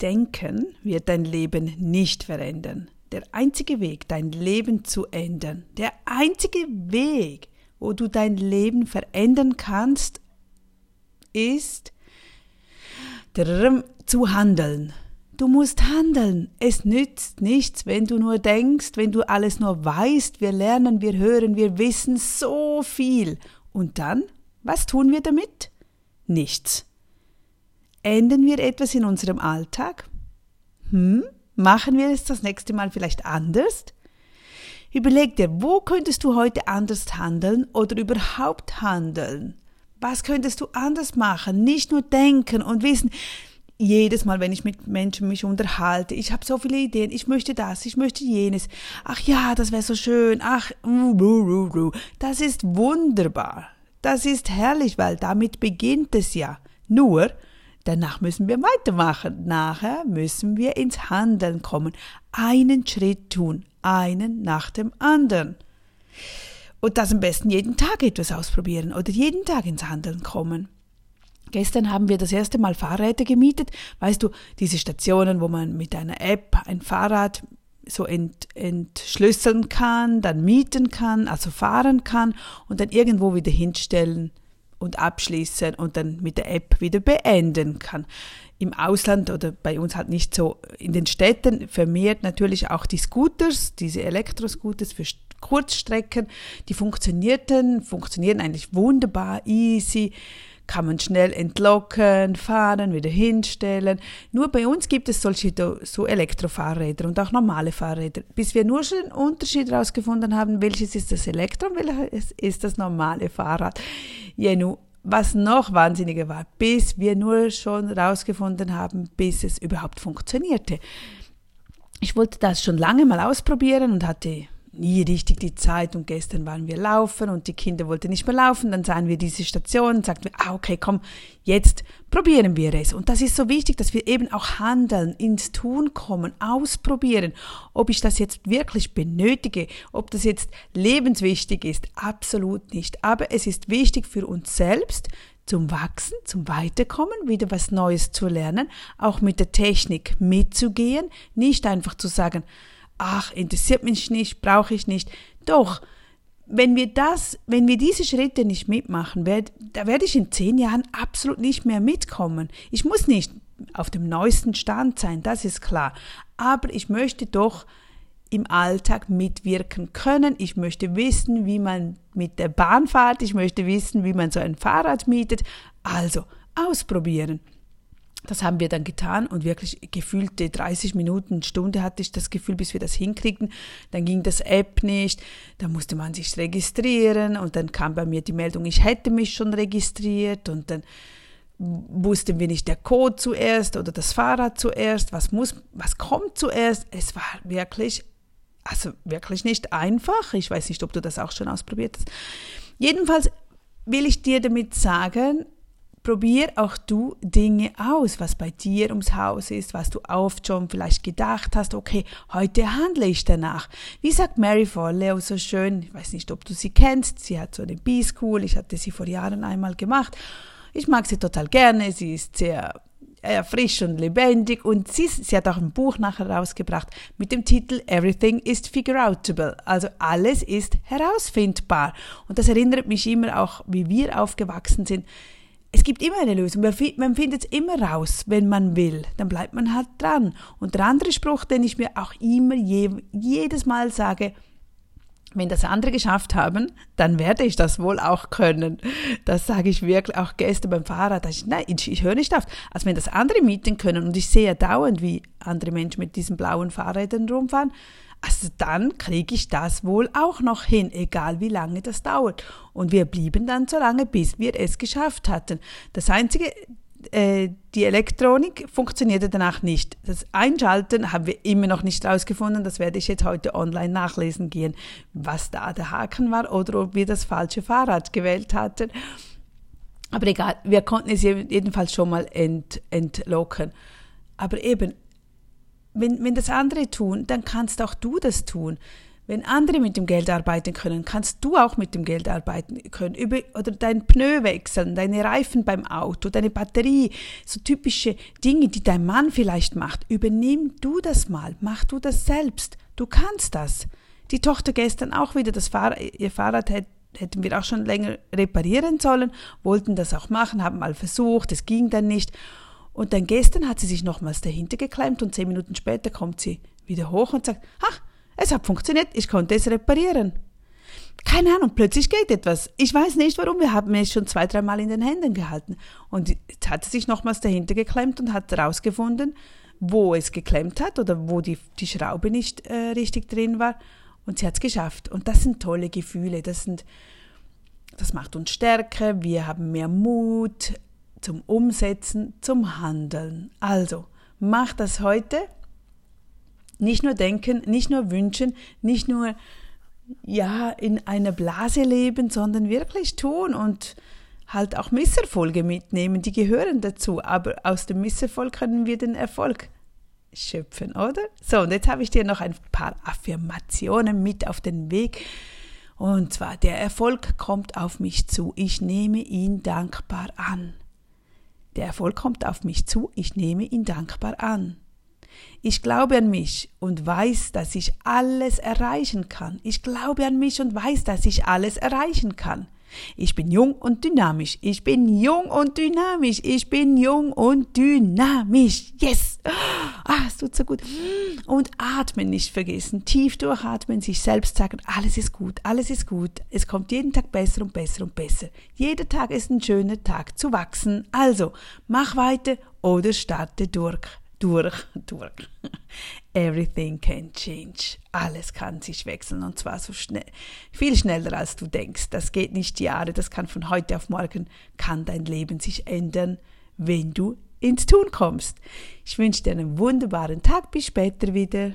Denken wird dein Leben nicht verändern. Der einzige Weg, dein Leben zu ändern, der einzige Weg, wo du dein Leben verändern kannst, ist zu handeln. Du musst handeln. Es nützt nichts, wenn du nur denkst, wenn du alles nur weißt. Wir lernen, wir hören, wir wissen so viel. Und dann, was tun wir damit? Nichts. Ändern wir etwas in unserem Alltag? Hm? Machen wir es das nächste Mal vielleicht anders? Überleg dir, wo könntest du heute anders handeln oder überhaupt handeln? Was könntest du anders machen? Nicht nur denken und wissen, jedes Mal, wenn ich mit Menschen mich unterhalte, ich habe so viele Ideen, ich möchte das, ich möchte jenes. Ach ja, das wäre so schön. Ach, das ist wunderbar. Das ist herrlich, weil damit beginnt es ja. Nur, danach müssen wir weitermachen. Nachher müssen wir ins Handeln kommen. Einen Schritt tun, einen nach dem anderen. Und das am besten jeden Tag etwas ausprobieren oder jeden Tag ins Handeln kommen. Gestern haben wir das erste Mal Fahrräder gemietet. Weißt du, diese Stationen, wo man mit einer App ein Fahrrad so ent, entschlüsseln kann, dann mieten kann, also fahren kann und dann irgendwo wieder hinstellen und abschließen und dann mit der App wieder beenden kann. Im Ausland oder bei uns halt nicht so in den Städten vermehrt natürlich auch die Scooters, diese Elektroscooters für Kurzstrecken, die funktionierten, funktionieren eigentlich wunderbar, easy kann man schnell entlocken, fahren, wieder hinstellen. Nur bei uns gibt es solche so Elektrofahrräder und auch normale Fahrräder, bis wir nur schon den Unterschied herausgefunden haben, welches ist das Elektro und welches ist das normale Fahrrad. Jenu, was noch wahnsinniger war, bis wir nur schon herausgefunden haben, bis es überhaupt funktionierte. Ich wollte das schon lange mal ausprobieren und hatte nie richtig die Zeit und gestern waren wir laufen und die Kinder wollten nicht mehr laufen, dann sahen wir diese Station und sagten, ah, okay, komm, jetzt probieren wir es. Und das ist so wichtig, dass wir eben auch handeln, ins Tun kommen, ausprobieren, ob ich das jetzt wirklich benötige, ob das jetzt lebenswichtig ist, absolut nicht. Aber es ist wichtig für uns selbst, zum Wachsen, zum Weiterkommen, wieder was Neues zu lernen, auch mit der Technik mitzugehen, nicht einfach zu sagen, ach, interessiert mich nicht, brauche ich nicht. Doch, wenn wir das, wenn wir diese Schritte nicht mitmachen, werd, da werde ich in zehn Jahren absolut nicht mehr mitkommen. Ich muss nicht auf dem neuesten Stand sein, das ist klar. Aber ich möchte doch im Alltag mitwirken können. Ich möchte wissen, wie man mit der Bahn fährt. Ich möchte wissen, wie man so ein Fahrrad mietet. Also ausprobieren. Das haben wir dann getan und wirklich gefühlte 30 Minuten, Stunde hatte ich das Gefühl, bis wir das hinkriegten. Dann ging das App nicht, da musste man sich registrieren und dann kam bei mir die Meldung, ich hätte mich schon registriert und dann wussten wir nicht der Code zuerst oder das Fahrrad zuerst, was muss, was kommt zuerst. Es war wirklich, also wirklich nicht einfach. Ich weiß nicht, ob du das auch schon ausprobiert hast. Jedenfalls will ich dir damit sagen, Probier auch du Dinge aus, was bei dir ums Haus ist, was du oft schon vielleicht gedacht hast, okay, heute handle ich danach. Wie sagt Mary Forleo so schön, ich weiß nicht, ob du sie kennst, sie hat so eine B-School, ich hatte sie vor Jahren einmal gemacht. Ich mag sie total gerne, sie ist sehr äh, frisch und lebendig und sie, sie hat auch ein Buch nachher rausgebracht mit dem Titel Everything is Figureoutable, also alles ist herausfindbar. Und das erinnert mich immer auch, wie wir aufgewachsen sind es gibt immer eine Lösung. Man findet es immer raus, wenn man will. Dann bleibt man halt dran. Und der andere Spruch, den ich mir auch immer je, jedes Mal sage, wenn das andere geschafft haben, dann werde ich das wohl auch können. Das sage ich wirklich auch gestern beim Fahrrad. Ich, nein, ich, ich höre nicht auf. Also wenn das andere mieten können und ich sehe dauernd, wie andere Menschen mit diesen blauen Fahrrädern rumfahren, also dann kriege ich das wohl auch noch hin, egal wie lange das dauert. Und wir blieben dann so lange, bis wir es geschafft hatten. Das Einzige, äh, die Elektronik funktionierte danach nicht. Das Einschalten haben wir immer noch nicht rausgefunden. Das werde ich jetzt heute online nachlesen gehen, was da der Haken war oder ob wir das falsche Fahrrad gewählt hatten. Aber egal, wir konnten es jedenfalls schon mal ent, entlocken. Aber eben, wenn, wenn das andere tun, dann kannst auch du das tun. Wenn andere mit dem Geld arbeiten können, kannst du auch mit dem Geld arbeiten können. Über, oder dein Pneu wechseln, deine Reifen beim Auto, deine Batterie, so typische Dinge, die dein Mann vielleicht macht. Übernimm du das mal, mach du das selbst. Du kannst das. Die Tochter gestern auch wieder, das Fahrrad, ihr Fahrrad hätte hätten wir auch schon länger reparieren sollen, wollten das auch machen, haben mal versucht, es ging dann nicht. Und dann gestern hat sie sich nochmals dahinter geklemmt und zehn Minuten später kommt sie wieder hoch und sagt, ach, es hat funktioniert, ich konnte es reparieren. Keine Ahnung, plötzlich geht etwas. Ich weiß nicht warum, wir haben es schon zwei, dreimal in den Händen gehalten. Und jetzt hat sie sich nochmals dahinter geklemmt und hat herausgefunden, wo es geklemmt hat oder wo die, die Schraube nicht äh, richtig drin war. Und sie hat es geschafft. Und das sind tolle Gefühle. Das, sind, das macht uns stärker. Wir haben mehr Mut zum Umsetzen, zum Handeln. Also, mach das heute. Nicht nur denken, nicht nur wünschen, nicht nur ja in einer Blase leben, sondern wirklich tun und halt auch Misserfolge mitnehmen, die gehören dazu. Aber aus dem Misserfolg können wir den Erfolg schöpfen, oder? So, und jetzt habe ich dir noch ein paar Affirmationen mit auf den Weg. Und zwar, der Erfolg kommt auf mich zu, ich nehme ihn dankbar an. Der Erfolg kommt auf mich zu, ich nehme ihn dankbar an. Ich glaube an mich und weiß, dass ich alles erreichen kann. Ich glaube an mich und weiß, dass ich alles erreichen kann. Ich bin jung und dynamisch. Ich bin jung und dynamisch. Ich bin jung und dynamisch. Yes! Ah, es tut so gut. Und atmen nicht vergessen. Tief durchatmen, sich selbst sagen, alles ist gut, alles ist gut. Es kommt jeden Tag besser und besser und besser. Jeder Tag ist ein schöner Tag zu wachsen. Also, mach weiter oder starte durch durch, durch. Everything can change. Alles kann sich wechseln und zwar so schnell, viel schneller als du denkst. Das geht nicht Jahre, das kann von heute auf morgen, kann dein Leben sich ändern, wenn du ins Tun kommst. Ich wünsche dir einen wunderbaren Tag, bis später wieder.